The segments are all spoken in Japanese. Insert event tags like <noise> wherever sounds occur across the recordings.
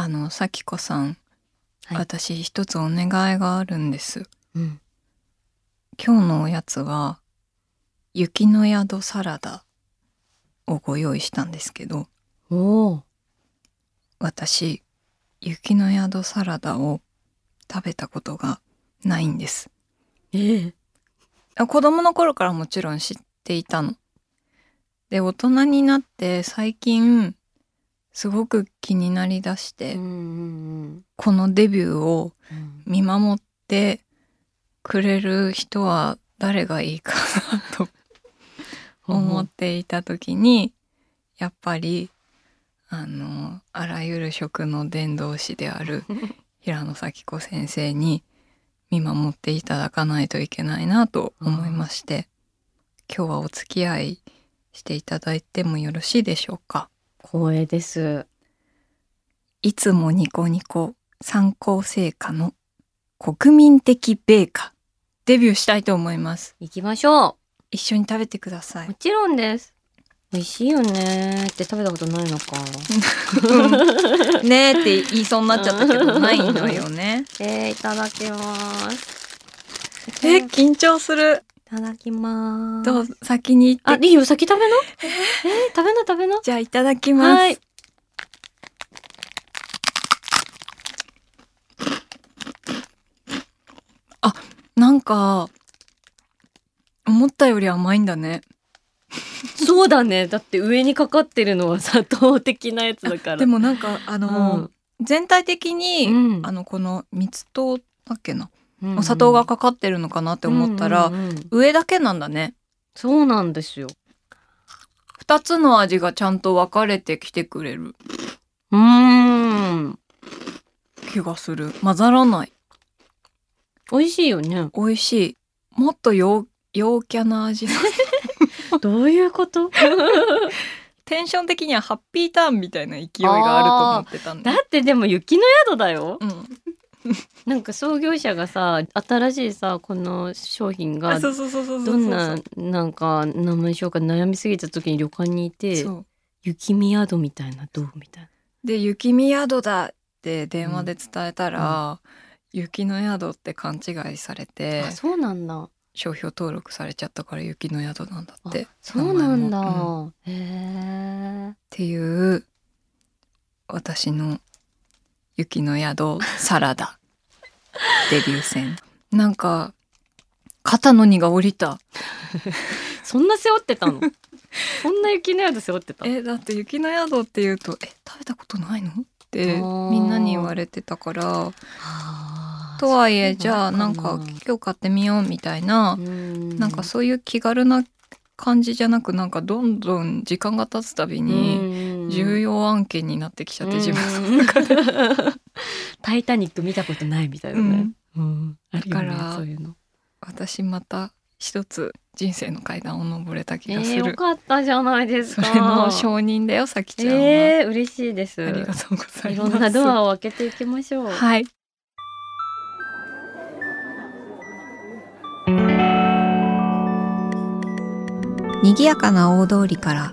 あの咲子さん、はい私一つお願いがあるんですうん。今日のおやつは雪の宿サラダをご用意したんですけど。私雪の宿サラダを食べたことがないんですええあ子供の頃からもちろん知っていたの。で大人になって最近すごく気になりだして、うんうんこのデビューをうん。見守ってくれる人は誰がいいかなと思っていた時にやっぱりあのあらゆる食の伝道師である <laughs> 平野咲子先生に見守っていただかないといけないなと思いまして今日はお付き合いしていただいてもよろしいでしょうか？光栄です。いつもニコニコ参考成果の国民的米菓デビューしたいと思います行きましょ一緒に食べてくださう。もいちろんです。美味しいよねって食べたことないのか。う <laughs> んねえって言いそうになっちゃったけどないのよねえー、いただきます。えい緊張するただきます。どう？ぞ先にあ、いいよ、先食べな？えー、食べな食べな？じゃあいただきます、はい。なんか思ったより甘いんだねそうだね。だって上にかかってるのは砂糖的なやつだから。でもなんかあの、全体的に、うんあのこの蜜糖だっけな、うん、お砂糖がかかってるのかなって思ったら、上だけなんだね。そうなんですよ。二つの味がちゃんと分かれてきてくれる。うーん。気がする。混ざらない。美味しいよね。美味しい。もっと陽陽キャな味。<laughs> どういうこと？<laughs> テンション的にはハッピーターンみたいな勢いがあると思ってたんだだってでも雪の宿だよ。うん <laughs> なんか創業者がさ、新しいさ、この商品がどんななんか名前にしようか悩みすぎた時に旅館にいて雪見宿みたいなどう？みたいな。で雪見宿だって電話で伝えたら、雪の宿って勘違いされてあそうなんだ。商標登録されちゃったから雪の宿なんだってあそうなんだ。うんっへえ。ていう私の雪の宿サラダデビュー戦。なんか肩の荷が下りた。そんな背負ってたの？そんな雪の宿背負ってた？えだって雪の宿っていうとえ食べたことないの？ってみんなに言われてたから。はあとはいえじゃあなんか今日買ってみようみたいな、うん。なんかそういう気軽な感じじゃなくなんかどんどん時間が経つたびに重要案件になってきちゃって自分分タイタニック見たことないみたいなね、だからそういうの。私また一つ人生の階段を登れた気えー、がする、よかったじゃないですそかれの承認だよさきちゃんは、えー、嬉しいです。ありがとうございいます。ろんなドアを開けていきましょう。はい。賑やかな大通りから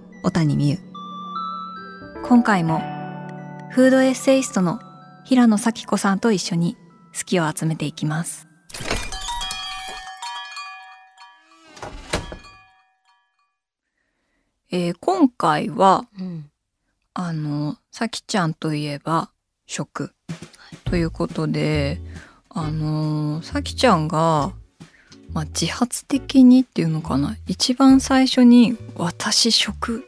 小谷美優。今回もフードエッセイストの平野咲子さんと一緒に好きを集めていきます。えー今回はうん。あのさきちゃんといえば食。ということであのさきちゃんが、まあ、自発的にっていうのかな。一番最初に「私食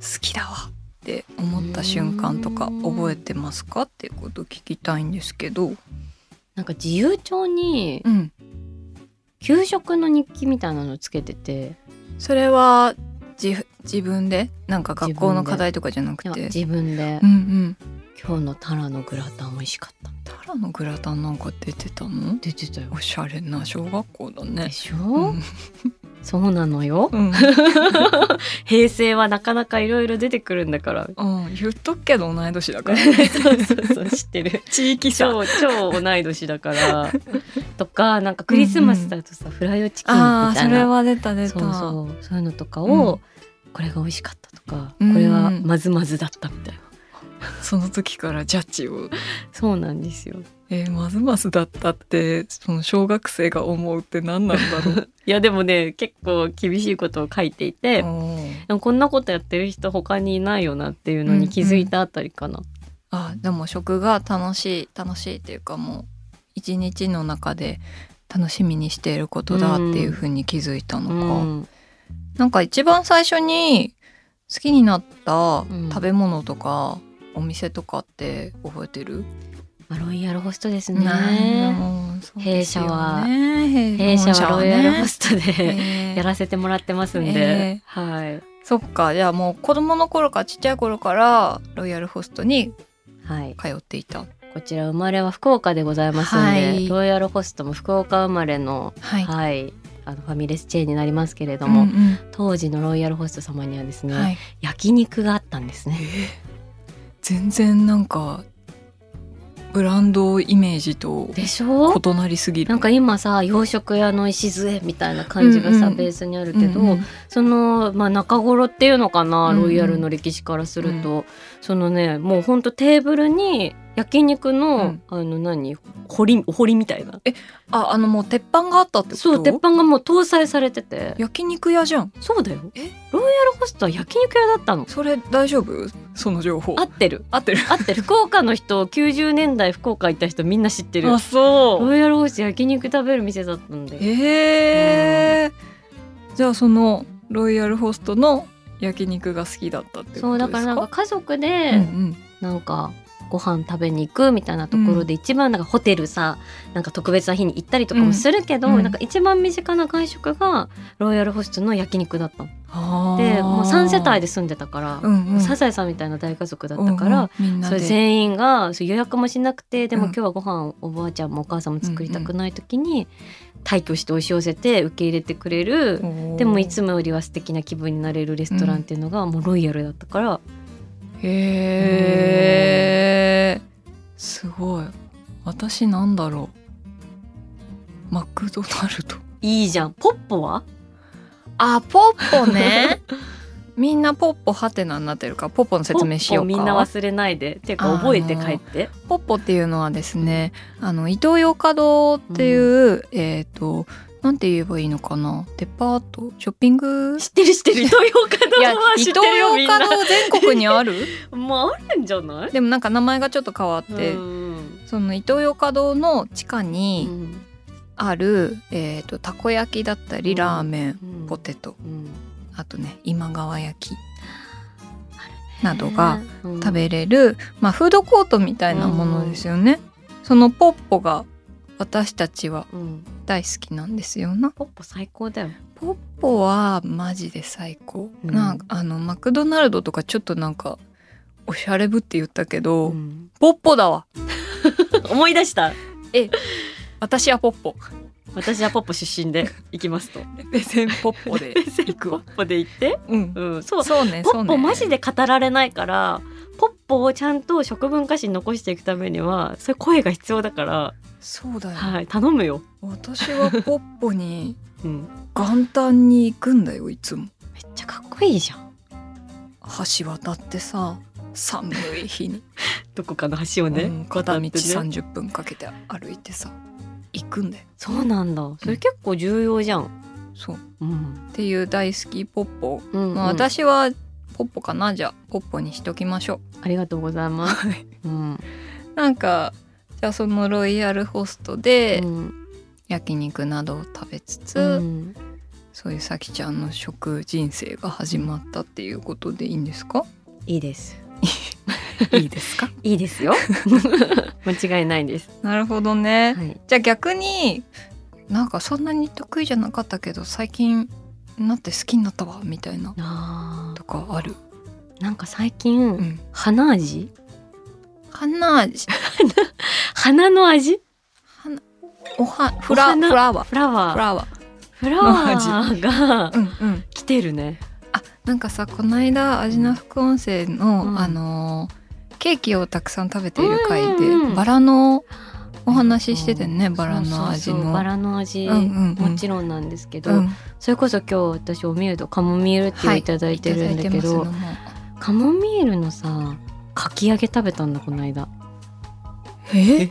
好きだわ」って思った瞬間とかうん覚えてますか？っていうことを聞きたいんですけど、なんか自由帳にうん、給食の日記みたいなのつけてて。それは自自分で？なんか学校の課題とかじゃなくて？自分で。うんうん。今日のタラのグラタン美味しかった。タラのグラタンなんか出てたの？出てたよ。おしゃれな小学校だね。でしょ、うんそうなのよ。うん、<laughs> 平成はなかなかいろいろ出てくるんだから。うん、言っとくけど同い年だから。<laughs> そうそうそう知ってる。地域差。超超同い年だから。とかなんかクリスマスだとさ、フライドチキンみたいな。それは出た出た。そうそう。そういうのとかを、これが美味しかったとか、うん。これはまずまずだったみたいな <laughs> その時からジャッジを。そうなんですよ。えー、まずまずだったってその小学生が思うって何なんだろう。<laughs> いやでもね結構厳しいことを書いていて、うん。でもこんなことやってる人他にいないよなっていうのに気づいたあたりかな、あでも食が楽しい楽しいっていうかもう一日の中で楽しみにしていることだっていうふうに気づいたのか、うん。なんか一番最初に好きになったん。食べ物とか、お店とかって覚えてる、まあロイヤルホストですね。ね。弊社は弊弊社はロイヤルホストでで <laughs> やらせてもらってますんで、えはい。そっか。じゃあもう子供の頃からちっちゃい頃からロイヤルホストにはい。通っていた。こちら生まれは福岡でございますんで、はい。ロイヤルホストも福岡生まれのはい、はい。あのファミレスチェーンになりますけれども、うんうん。当時のロイヤルホスト様にはですね、はい。焼肉があったんですね。全然なんかブランドイメージとでしょ？異なりすぎる。なんか今さ洋食屋の礎みたいな感じがさ、うんうん。ベースにあるけど、うんうん。その、まあ、中頃っていうのかな、うんうん。ロイヤルの歴史からすると、そのねもうほんとテーブルに焼肉の、うん。あの何？堀堀みたいな。ああのもう鉄板があったってこと？そう鉄板がもう搭載されてて。焼肉屋じゃん。そうだよ。え？ロイヤルホストは焼肉屋だったの。それ大丈夫？その情報。合ってる。合ってる。合ってる。福岡の人90年代福岡行った人みんな知ってる。あそう。ロイヤルホスト焼肉食べる店だったんで。え。ー、じゃあそのロイヤルホストの焼肉が好きだったってことですか？そうだからなんか家族で、うんうん。なんかご飯食べに行くみたいなところで一番なんかホテルさなんか特別な日に行ったりとかもするけど、うん。うんなんか一番身近な外食がロイヤルホストの焼肉だったの。でもう3世帯で住んでたから、うんうん。サザエさんみたいな大家族だったから、うんうん。それで全員が予約もしなくてでもうん。今日はご飯おばあちゃんもお母さんも作りたくない時に退去して押し寄せて受け入れてくれる、でもいつもよりは素敵な気分になれるレストランっていうのがもうロイヤルだったから、へえすごい。私なんだろう。マクドナルド。いいじゃん。ポッポは？あポッポね。<laughs> みんなポッポハテナになってるからポッポの説明しようみんな忘れないで。っていうか覚えて帰って。ポッポっていうのはですねあのイトーヨーカドーっていう、えっ、となんて言えばいいのかな？デパート？ショッピング？知ってる知ってる。イトーヨーカドいやーはイ知ってるよみんな。全国にある？<laughs> まああるんじゃない？でもなんか名前がちょっと変わって、うん。そのイトーヨーカドーの地下うにん。ある、えー、とたこ焼きだったりうん。ラーメン、うん。ポテト。うん。あとね今川焼き。などがうん。食べれる、まあ、フードコートみたいなものですよね。そのポッポが私たちはうん大好きなんですよな。ポッポ最高だよポッポはマジで最高。うんなんかあのマクドナルドとかちょっとなんかおしゃれぶって言ったけど、うんポッポだわ。<laughs> 思い出した私はポッポ。私はポッポ出身で行きますとベセンポッポで行くわ。ポッポで行って？うん。うんそうそうね、ポッ。ポマジで語られないからポをちゃんと食文化史に残していくためにはそういう声が必要だから、そうだよ。はい、頼むよ、私はポッポに <laughs> うん、元旦に行くんだよいつも。めっちゃかっこいいじゃん。橋渡ってさ寒い日に、<laughs> どこかの橋をね、うん片道渡ってね。30分かけて歩いてさ行くんだよ。そうなんだ。それ結構重要じゃん、そう。っうん。ていう大好きポッポ、うんうん。まあ、私はポッポかな？じゃあポッポにしときましょありがとうございます、ううん。なんかじゃあそのロイヤルホストでうん焼肉などを食べつつ、うん。そういうさきちゃんの食人生が始まったっていうことでいいんですか？いいです。<laughs> いいですか？いいですよ。<laughs> 間違いないです、なるほどね、はい、じゃあ逆になんかそんなに得意じゃなかったけど最近なって好きになったわみたいなかある、ーなんか最近、うん、花味？花味。<laughs> 花の味？花おはフラフラワー。フラワー。フラワー。フラワーがうんうん。来てるね。あなんかさこの間味の副音声の、うん。あのーケーキをたくさん食べている回で、うんうんうん。バラのお話ししててね、バラの味のバラの味、うんうんうん。もちろんなんですけど、うん。それこそ今日私おミールとカモミールっていうのい。ただいてるんだけど、カモミールのさかき揚げ食べたんだこの間。え？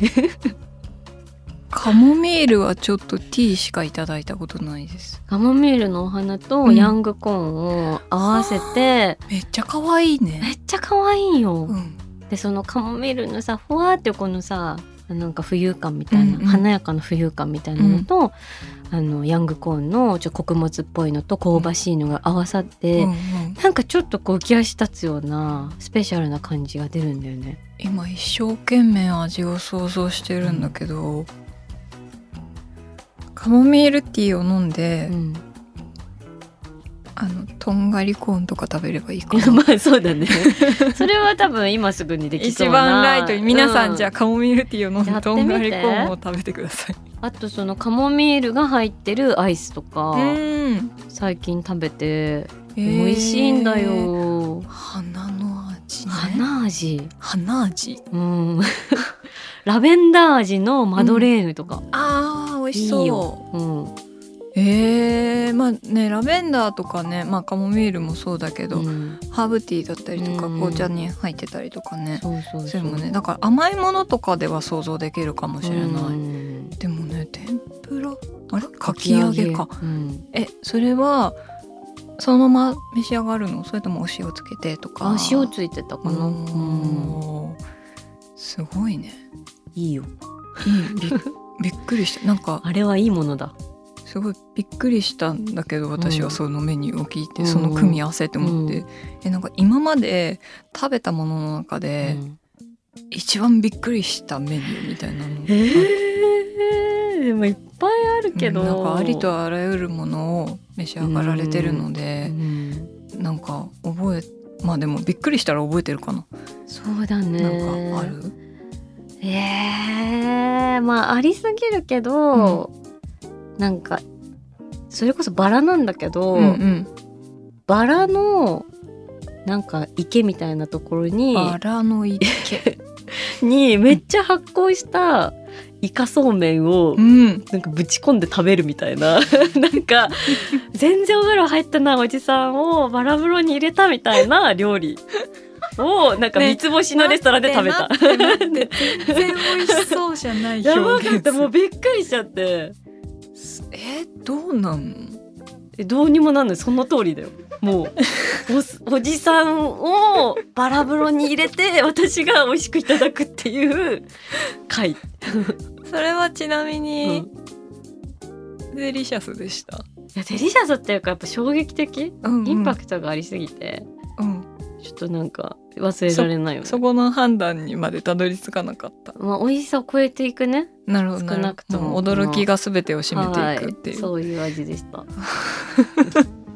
カモミールはちょっとティーしかいただいたことないです。カモミールのお花とうん。ヤングコーンを合わせて、めっちゃ可愛いめねっちゃ可愛いよ、うん。でそのカモミールのさふわーってこのさなんか浮遊感みたいな、うんうん。華やかな浮遊感みたいなのと、あのヤングコーンのちょっと穀物っぽいのと香ばしいのが合わさって、うんうん。なんかちょっとこう浮き足立つようなスペシャルな感じが出るんだよね。今一生懸命味を想像してるんだけど、カモミールティーを飲んで、うん、あのとんがりコーンとか食べればいいかな <laughs> まあそうだね。<laughs> それは多分今すぐにできそうな。一番ライトに皆さん、じゃああカモミールティーを飲んでとんがりコーンを食べてくださいあとそのカモミールが入ってるアイスとか、うん最近食べて美美味しいんだよ。花の味ね花味。花味？うん。<laughs> ラベンダー味のマドレーヌとか。あー美味しそういいようん。えー、まあねラベンダーとかねまあカモミールもそうだけど、うん。ハーブティーだったりとかうん紅茶に入ってたりとかね、そうそうそう。それもねだから甘いものとかでは想像できるかもしれない、うん。でもね天ぷらあれ？かき揚げ。か。うん。えそれはそのまま召し上がるの？それともお塩つけてとか？あ塩ついてたかな。すごいね。いいよ。いい。びびっくりした。なんかあれはいいものだ。すごいびっくりしたんだけど私はそのメニューを聞いて、うん。その組み合わせって思って、うえなんか今まで食べたものの中で、うん。一番びっくりしたメニューみたいなのが。えー、でもいっぱいあるけど、なんかありとあらゆるものを召し上がられてるのうで、ん。なんか覚えまあでもびっくりしたら覚えてるかな、そうだね。なんかある？えー、まあありすぎるけど、なんかそれこそバラなんだけど、うんうん。バラのなんか池みたいなところにバラの池。<laughs> にめっちゃ発酵したイカそうめんをうん。なんかぶち込んで食べるみたいな。<laughs> なんか全然お風呂入ってないおじさんをバラ風呂に入れたみたいな料理をなんかね。三つ星のレストランで食べた。待って待って待って。全然美味しそうじゃないやばかった。もうびっくりしちゃってえどうなん？のえどうにもなんない。その通りだよ。もう。<laughs> おおじさんをバラ風呂に入れて私が美味しくいただくっていう回、<laughs> それはちなみうん、にいデリシャスでした、やデリシャスっていうかやっぱ衝撃的？うんうん。インパクトがありすぎて、うん。ちょっとなんか忘れられないよね。そこの判断にまでたどり着かなかった。まあ美味しさを超えていくね。なるほど少なくとも。驚きが全てを占めていくっていう、はい、そういう味でした。<laughs>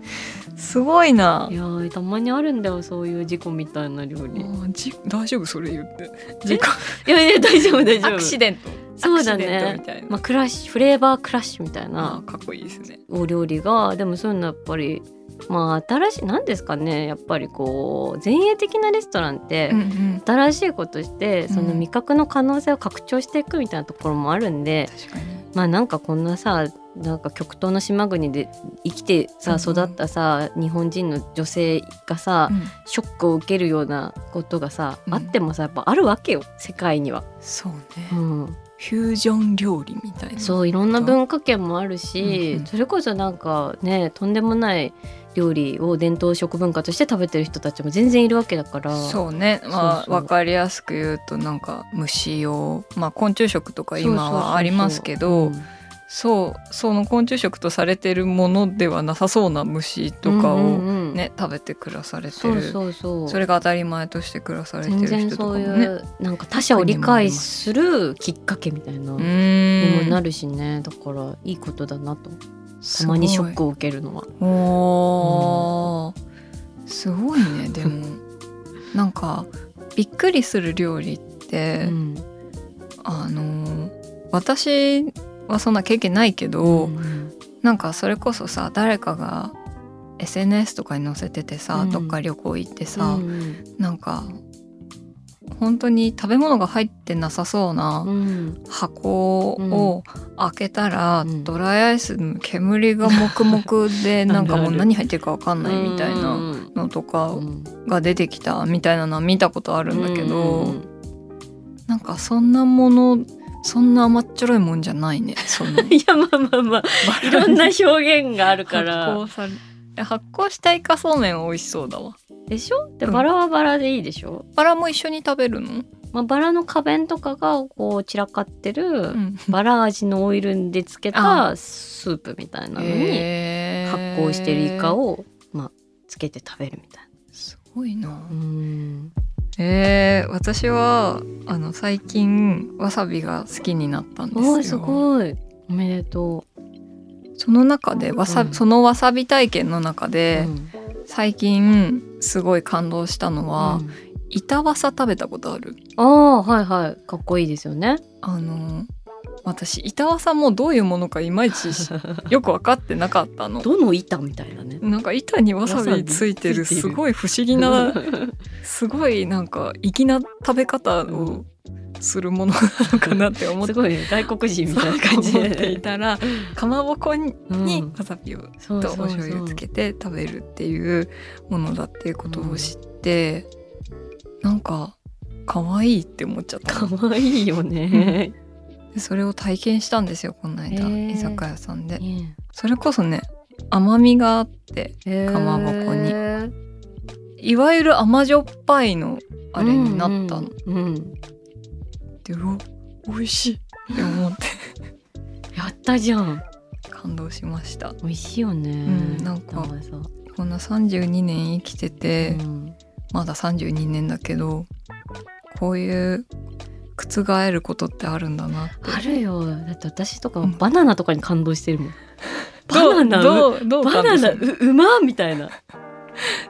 すごいな。いやーたまにあるんだよそういう事故みたいな料理。じ大丈夫それ言って。事故。いやいや大丈夫大丈夫。アクシデント。そうだね。まあ、クラッシュフレーバークラッシュみたいあなかっこいいですね。お料理がでもそういうのやっぱりまあ新しい何ですかねやっぱりこう前衛的なレストランって、ん新しいことしてそのうん。味覚の可能性を拡張していくみたいなところもあるんで、確かに。まあなんかこんなさなんか極東の島国で生きてさうんうん。育ったさ日本人の女性がさ、うん。ショックを受けるようなことがさ、うん。あってもさやっぱあるわけよ世界には。そうね、うん、フュージョン料理みたいなそういろんな文化圏もあるし、うんうん。それこそなんかねとんでもない料理を伝統食文化として食べてる人たちも全然いるわけだから。そうね。まあそうそう。わかりやすく言うとなんか虫をまあ昆虫食とか今はありますけどうん。そうその昆虫食とされてるものではなさそうな虫とかをうんうんうんね食べて暮らされてそうるそうそう。それが当たり前として暮らされて全る人とかも然そういねうなんか他者を理解するきっかけみたいなうにもなるしね。だからいいことだなとたまにショックを受けるのは。おー。すごいねでも。<laughs> なんかびっくりする料理ってて、うん。あの私はそんな経験ないけど、うんなんかそれこそさ誰かが SNS とかに載せててさ、うん。どっか旅行行ってさ、うん。なんか本当に食べ物が入ってなさそうなうん。箱を開けたら、うん。ドライアイスの煙が黙々で <laughs> なんかもう何入ってるか分かんないみたいなうん。のとかうん。が出てきたみたいなのは見たことあるんだけど、うん。なんかそんなものそんな甘っちょろいもんじゃないねその <laughs> いやまあまあまあ。<laughs> い。ろんな表現があるか発ら酵発酵したイカそうめんは美味しそうだわ。でしょ？でうん。バラはバラでいいでしょ、バラも一緒に食べるの、まあ、バラの花弁とかがこう散らかってる、うん、バラ味のオイルにでつけたスープみたいなのにへー。発酵してるイカを、まあ、つけて食べるみたいすごいな。な。うん。えー、私はあの最近わさびが好きになったんですよ。おーすごい。おめでとその中でわさ、うん。そのわさび体験の中う。で、うん。最近すごい感動したのは、うん。板わさ食べたことある？ああはいはい。かっこいいですよね。あの私板わさもどういうものかいまいちし <laughs> よく分かってなかったの。どの板みたいなね。なんか板にわさびついてるすごい不思議なすごいなんか粋な食べ方をするものなのかなって思ってすごいね。外国人みたいな感じ思ってでい。たらかまぼこにうん。わさびをとお醤油つけて食べるっていうものだっていうことを知って、なんか可愛いって思っちゃった。かのわいいよね。でそれを体験したんですよこの間、へー。居酒屋さんで。ね。それこそね甘みがあってかまぼこに。いわゆる甘じょっぱいのあれになったの、うんうんうん。でうわ美味しい。って思って。<laughs> やったじゃん。感動しました。美味しいよね。うんなんかこんな32年生きてて、うん。まだ32年だけどこういう覆ることってあるんだなってあるよ。だって私とかバナナとかに感動してるもん。バどうナナどうどうバナナううまみたいな。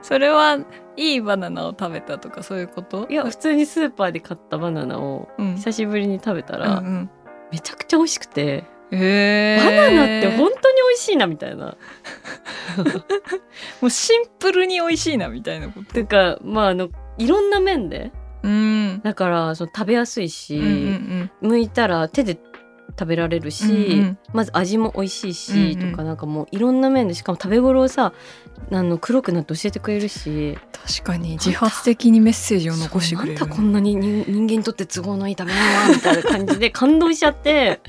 それはいいバナナを食べたとかそういうこといや普通にスーパーで買ったバナナを久しぶりに食べたうんら、うんめちゃくちゃ美味しくて、へーバナナって本当に美味しいなみたいな。もうシンプルに美味しいなみたいなことていうかまああのいろんな面でうん。だからその食べやすいし、うんうん剥いたら手で食べられるし、うんうんまず味も美味しいし、うんうん。とかなんかもういろんな面でしかも食べ頃をさあの黒くなって教えてくれるし。確かに自発的にメッセージを残してくれる。なんだこんなに人人間にとって都合のいい食べ物はみたいな感じで <laughs> 感動しちゃって。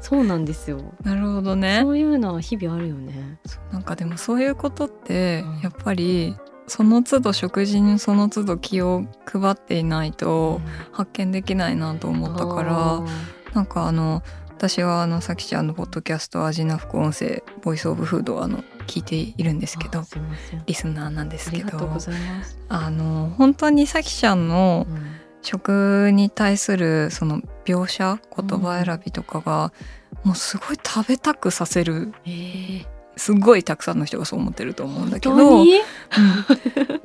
そうなんですよ。なるほどね。そういうのは日々あるよね。なんかでもそういうことってうん。やっぱりその都度食事にその都度気を配っていないと発見できないなと思ったからなんかあの私はあのさきちゃんのポッドキャスト「味な副音声ボイスオブフード」をあの聞いているんですけど。リスナーなんですあけど。あの本当にさきちゃんのうん。食に対するその描写言葉選びとかが、もうすごい食べたくさせるえー、すごいたくさんの人がそう思ってると思うんだけど、うん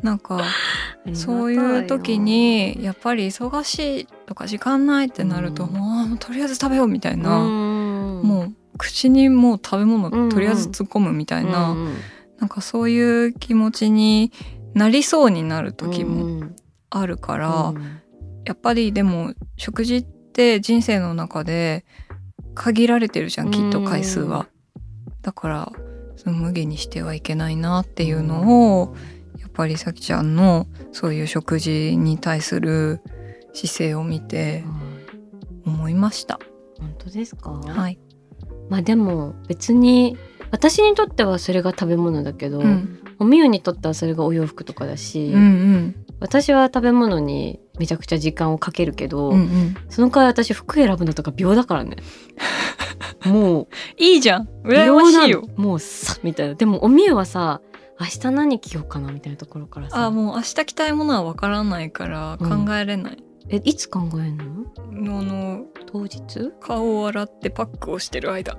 なんか <laughs> そういう時にやっぱり忙しいとか時間ないってなると、うん。もうとりあえず食べようみたいな、ももう口にもう食べ物うんうん。とりあえず突っ込むみたいな、うんなんかそういう気持ちになりそうになる時うもん。あるから、うん。やっぱりでも食事って人生の中で限られてるじゃんきっと回数は。だからその無限にしてはいけないなっていうのをやっぱりさきちゃんのそういう食事に対する姿勢を見て思いました。本当ですか、はい。まあでも別に私にとってはそれが食べ物だけど、うんおみゆにとってはそれがお洋服とかだし、うんうん私は食べ物にめちゃくちゃ時間をかけるけど、うんうん。その代わり私服選ぶのとか秒だからねもういいじゃん。羨ましいよ。もうさみたいな。でもおみゆはさ明日何着ようかなみたいなところからさ。あもう明日着たいものはわからないからうん考えれない。えいつ考えんの？あの当日？顔を洗ってパックをしてる間。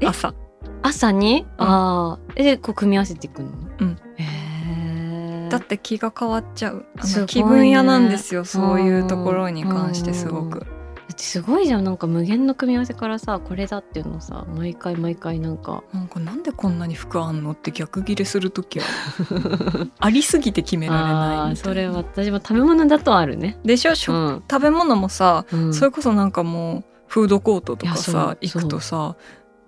え？朝。朝に、ああえでこう組み合わせていくの？うん。へだって気が変わっちゃう。ねの気分屋なんですよそういうところに関してすごく。だってすごいじゃん。なんか無限の組み合わせからさこれだっていうのさ毎回毎回なんか。なんかなんでこんなに服あんのって逆ギレする時は <laughs> ありすぎて決められないそれ私も食べ物だとあるね。でしょ、うん。食べ物もさ、うん。それこそなんかもうフードコートとかさ行くとさ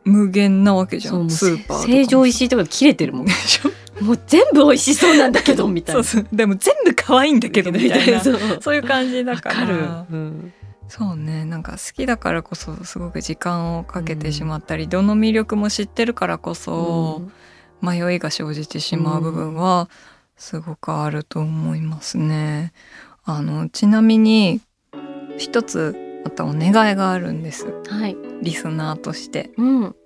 無限なわけじゃん。スーパー成城石井とか切れてるもん。でしょ？もう全部美味しそうなんだけどみたいな。<laughs> そうそう。でも全部可愛いんだけどみたいな。<laughs> そう。そういう感じだわから。かる、うんそうね。なんか好きだからこそすごく時間をかけてしまったり、どの魅力も知ってるからこそ、迷いが生じてしまう部分はすごくあると思いますね。あのちなみに一つまたお願いがあるんです。はい、リスナーとして。うん、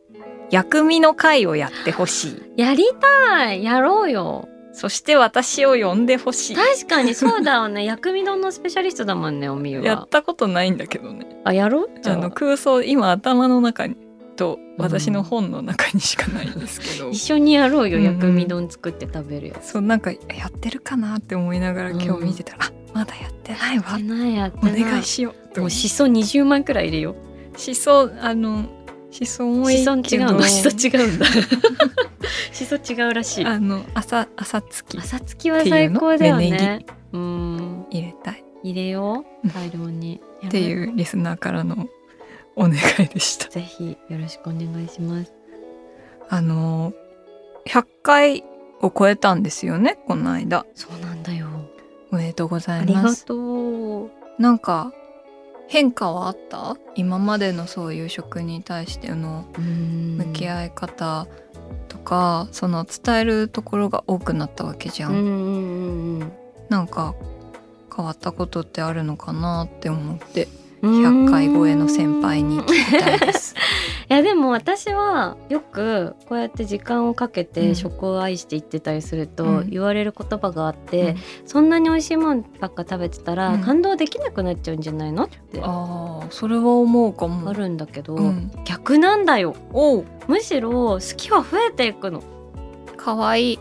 薬味の会をやってほしい。やりたい！やろうよそして私を呼んでほしい。確かにそうだよね。<laughs> 薬味丼のスペシャリストだもんねおみゆは。やったことないんだけどね。あやろう？じゃあ。あの空想今頭の中にと私の本の中にしかないんですけど、一緒にやろうようん。うん薬味丼作って食べるやつ。そうなんかやってるかなって思いながら今日見てたら、あまだやってないわ。お願いしようもうしそ20万くらい入れよ。うしそあのしそもいしそいけど違うの。しそ違うんだ。<laughs> しそ違うらしい。あの朝朝月。朝月は最高だよね。うん。入れたい。入れよう大量に。っていうリスナーからのお願いでした。ぜひよろしくお願いします。あの100回を超えたんですよねこの間。そうなんだよ。おめでとうござありがいますとう。なんか変化はあった？今までのそういう食に対してのうん。向き合い方とか、その伝えるところが多くなったわけじゃん、うんなんか変わったことってあるのかなって思ってうん。100回超えの先輩に聞きたいです。<laughs> いやでも私はよくこうやって時間をかけうん。て食を愛していってたりするとうん。言われる言葉があって、うん。そんなに美味しいもんばっか食べてたらうん。感動できなくなっちゃうんじゃないのってあああそれは思うかも。るんだけど、うん、逆なんだよ。むしろ好きは増えていくの。かわいい。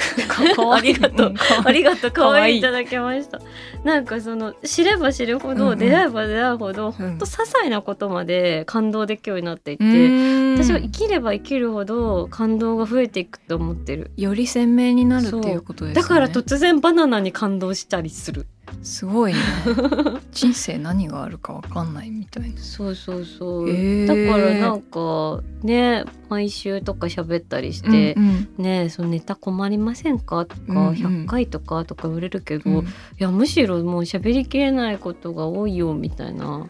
<laughs> ありがとう。んありがとう。可愛いい。ただきました。なんかその知れば知るほど、うんうん。出会えば出会うほど、ほん。と些細なことまで感動できるようになっていって、私私は生きれば生きるほど感動が増えていくと思ってる。より鮮明になるっていうことですね。だから突然バナナに感動したりするすごいね。<laughs> 人生何があるかわかんないみたいな。そうそうそう、へー。だからなんかね毎週とか喋ったりして、うんねそのネタ困りませんかとか、うんうん。100回とかとか言われるけど、うん。いやむしろもう喋りきれないことが多いよみたいな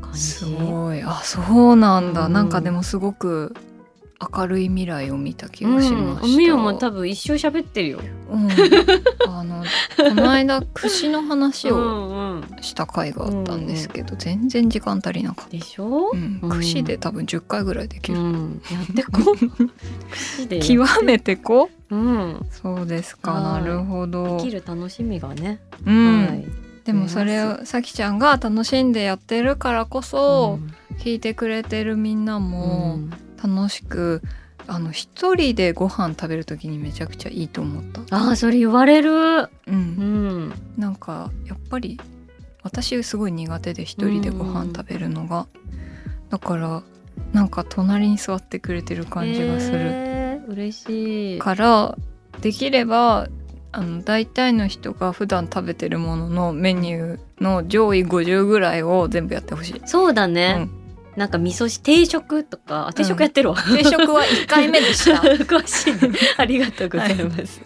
感じ。すごい。あそうなんだ、うんなんかでもすごく明るい未来を見た気がしました。うん、おみよも多分一生喋ってるよ。うん、あのこの間 <laughs> 串の話うをんうん、した回があったんですけど、全然時間足りなかった。でしょ、うん。うん。串で多分10回ぐらいできる。うん、やってこ <laughs> 極めてこう。ん。そうですか。はないるほど。生き。る楽しみがね、うん。はい。でもそれをさきちゃんが楽しんでやってるからこそ、聞いてくれてるみんなうん。も楽しく、あの一人でご飯食べる時にめちゃくちゃいいと思った。ああそれ言われる。う、うん。んなんかやっぱり私すごい苦手で一人でご飯食べるのが、だからなんか隣に座ってくれてる感じがする。えー嬉しい。から、できればあの大体の人が普段食べてるもののメニューの上位50ぐらいを全部やってほしい。そうだね、なんか味噌汁定食とかあ定食やってるわ、定食は1回目でした。<laughs> 詳しいね。ありがとうございます、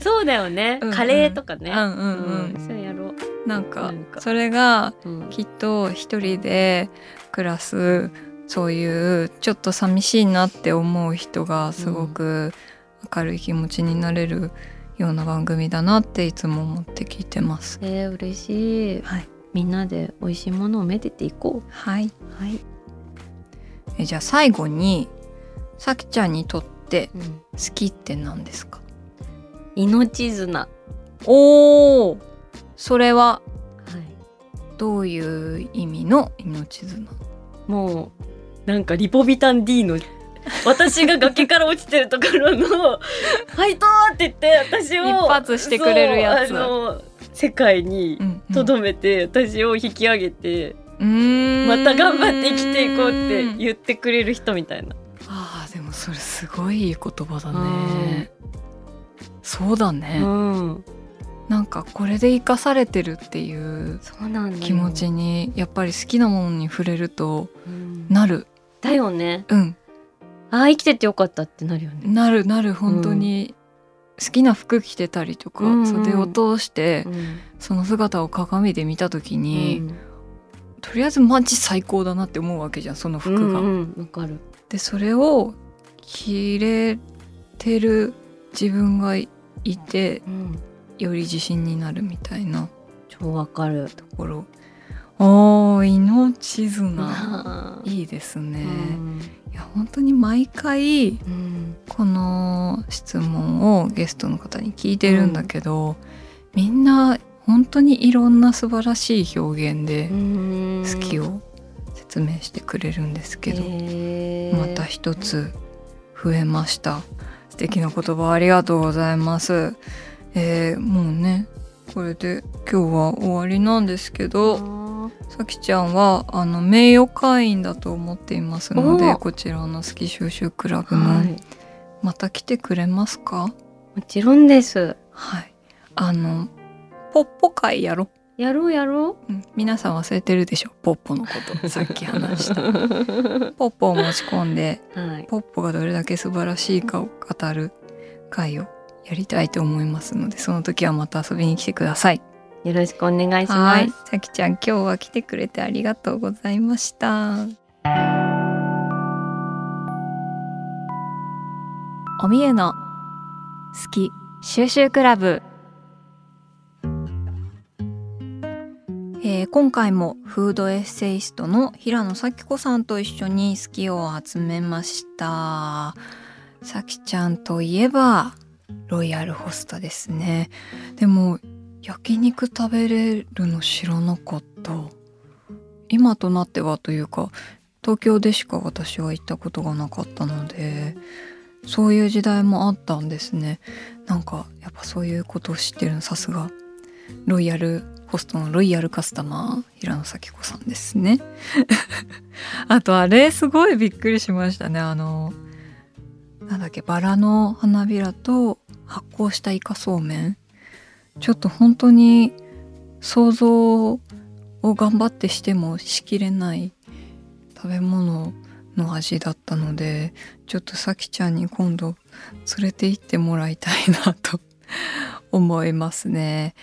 そうだよね、うんうん。カレーとかね。うんうんうん。うんそうやろう、なんかそれがうん。きっと一人で暮らすそういうちょっと寂しいなって思う人がすごく明るい気持ちになれるような番組だなっていつも思って聞いてます。えー、嬉しい。はい、みんなで美味しいものをめでていこはい、うはい、えじゃあ最後にさきちゃんにとってうん、好きって何ですか？命綱。おー。それははい。どういう意味の命綱？もうなんかリポビタン D の私が崖から落ちてるところの「<laughs> ファイト!」って言って私を一発してくれるやつ。世界にとどめて私を引き上げて、うんまた頑張って生きていこうって言ってくれる人みたいな。あーでもそれすごいいい言葉だね。そうだね、うん、なんかこれで生かされてるっていう気持ちにやっぱり好きなものに触れるとうん。なる。だよね。うん。ああ生きててよかったってなるよね。なるなる。本当に好きな服着てたりとか、うんうん。袖を通してうん。その姿を鏡で見た時に、うんとりあえずマジ最高だなって思うわけじゃんその服が。うんうんわかる。でそれを着れてる自分がいてうん、より自信になるみたいな。超わかる。ところ。おー命綱。いいですね、うん。いや本当に毎回うん。この質問をゲストの方に聞いてるんだけど、みんな本当にいろんな素晴らしい表現でうん。好きを説明してくれるんですけど、また一つ増えました。素敵な言葉ありがとうございます、えーもうねこれで今日は終わりなんですけどあさきちゃんはあの名誉会員だと思っていますのでおこちらの好き収集クラーブの、はい。また来てくれますか？もちろんです。はい。あのポッポ会やろ？やろうやろう。ん皆さん忘れてるでしょ？ポッポのこと。<laughs> さっき話した。う。ポッポを持ち込んではい。ポッポがどれだけ素晴らしいかを語る会をやりたいと思いますのでその時はまた遊びに来てください。よろしくお願いしまはい。す。さきちゃん今日は来てくれてありがとうございました。おみゆの好き収集クラブえー今回もフードエッセイストの平野咲子さんと一緒に好きを集めました。さきちゃんといえばロイヤルホストですね。でも焼肉食べれるの知らなかった。今となってはというか東京でしか私は行ったことがなかったのでそういう時代もあったんですね。なんかやっぱそういうことを知ってるのさすが。ロイヤルホストのロイヤルカスタマー平野咲子さんですね。<laughs> あとあれすごいびっくりしましたね。あのなんだっけバラの花びらと発酵したイカそうめん。ちょっと本当に想像を頑張ってしてもしきれない食べ物の味だったのでちょっとさきちゃんに今度連れて行ってもらいたいなと思いますね。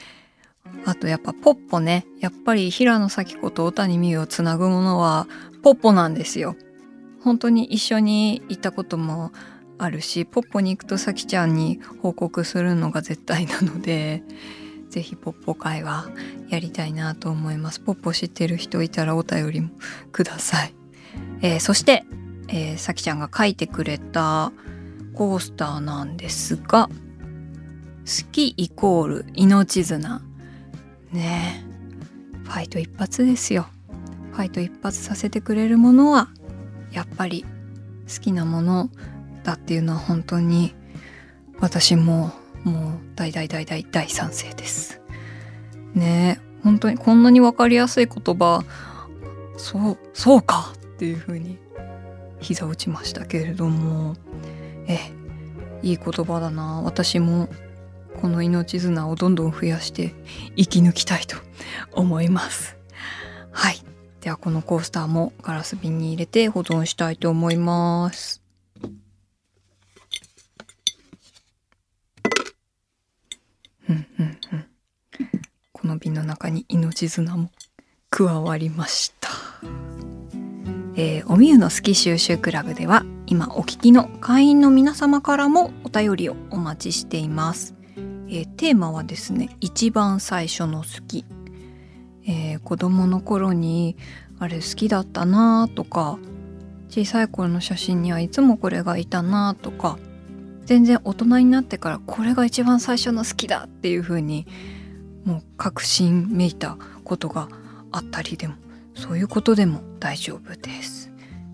あとやっぱポッポね。やっぱり平野咲子と小谷美優をつなぐものはポッポなんですよ。本当に一緒に行ったこともあるしポッポに行くとさきちゃんに報告するのが絶対なのでぜひポッポ会はやりたいなと思います。ポッポ知ってる人いたらお便りもください、えーそして、えーさきちゃんが書いてくれたコースターなんですが好きイコール命綱。ねファイト一発ですよ。ファイト一発させてくれるものはやっぱり好きなものだっていうのは本当に私ももう大大大大大賛成です。ね本当にこんなに分かりやすい言葉そうそうかっていう風に膝打ちましたけれども。えいい言葉だな。私もこの命綱をどんどん増やして生き抜きたいと思います。はいではこのコースターもガラス瓶に入れて保存したいと思います。うんうんうん。この瓶の中に命綱も加わりました。えーおみゆの好き収集クラブでは今お聞きの会員の皆様からもお便りをお待ちしています。えーテーマはですね一番最初の好き、えー子供の頃にあれ好きだったなとか小さい頃の写真にはいつもこれがいたなとか全然大人になってからこれが一番最初の好きだっていう風にもう確信めいたことがあったりでもそういうことでも大丈夫です。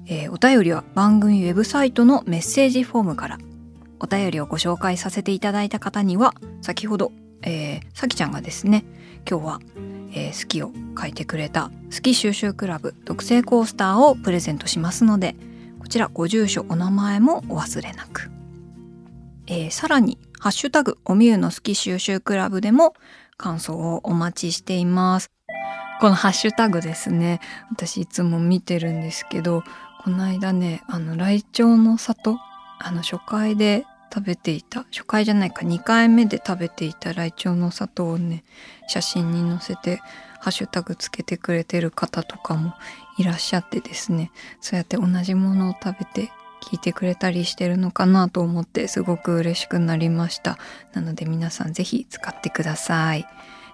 えー、お便りは番組ウェブサイトのメッセージフォームからお便りをご紹介させていただいた方には先ほど、えー、さきちゃんがですね今日は、えー、好きを書いてくれた好き収集クラブ特製コースターをプレゼントしますのでこちらご住所お名前もお忘れなく、えー、さらに「ハッシュタグおみゆの好き収集クラブ」でも感想をお待ちしています。このハッシュタグですね私いつも見てるんですけどこの間ねあのライチョウの里あの初回で食べていた初回じゃないか2回目で食べていたライチョウの里をね写真に載せてハッシュタグつけてくれてる方とかもいらっしゃってですね。そうやって同じものを食べて聞いてくれたりしてるのかなと思ってすごく嬉しくなりました。なので皆さんぜひ使ってください、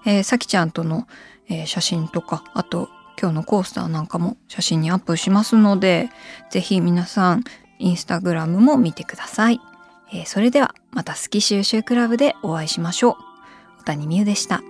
えー、さきちゃんとの、えー、写真とかあと今日のコースターなんかも写真にアップしますのでぜひ皆さんインスタグラムも見てください、えー、それではまた好き収集クラブでお会いしましょう。小谷美優でした。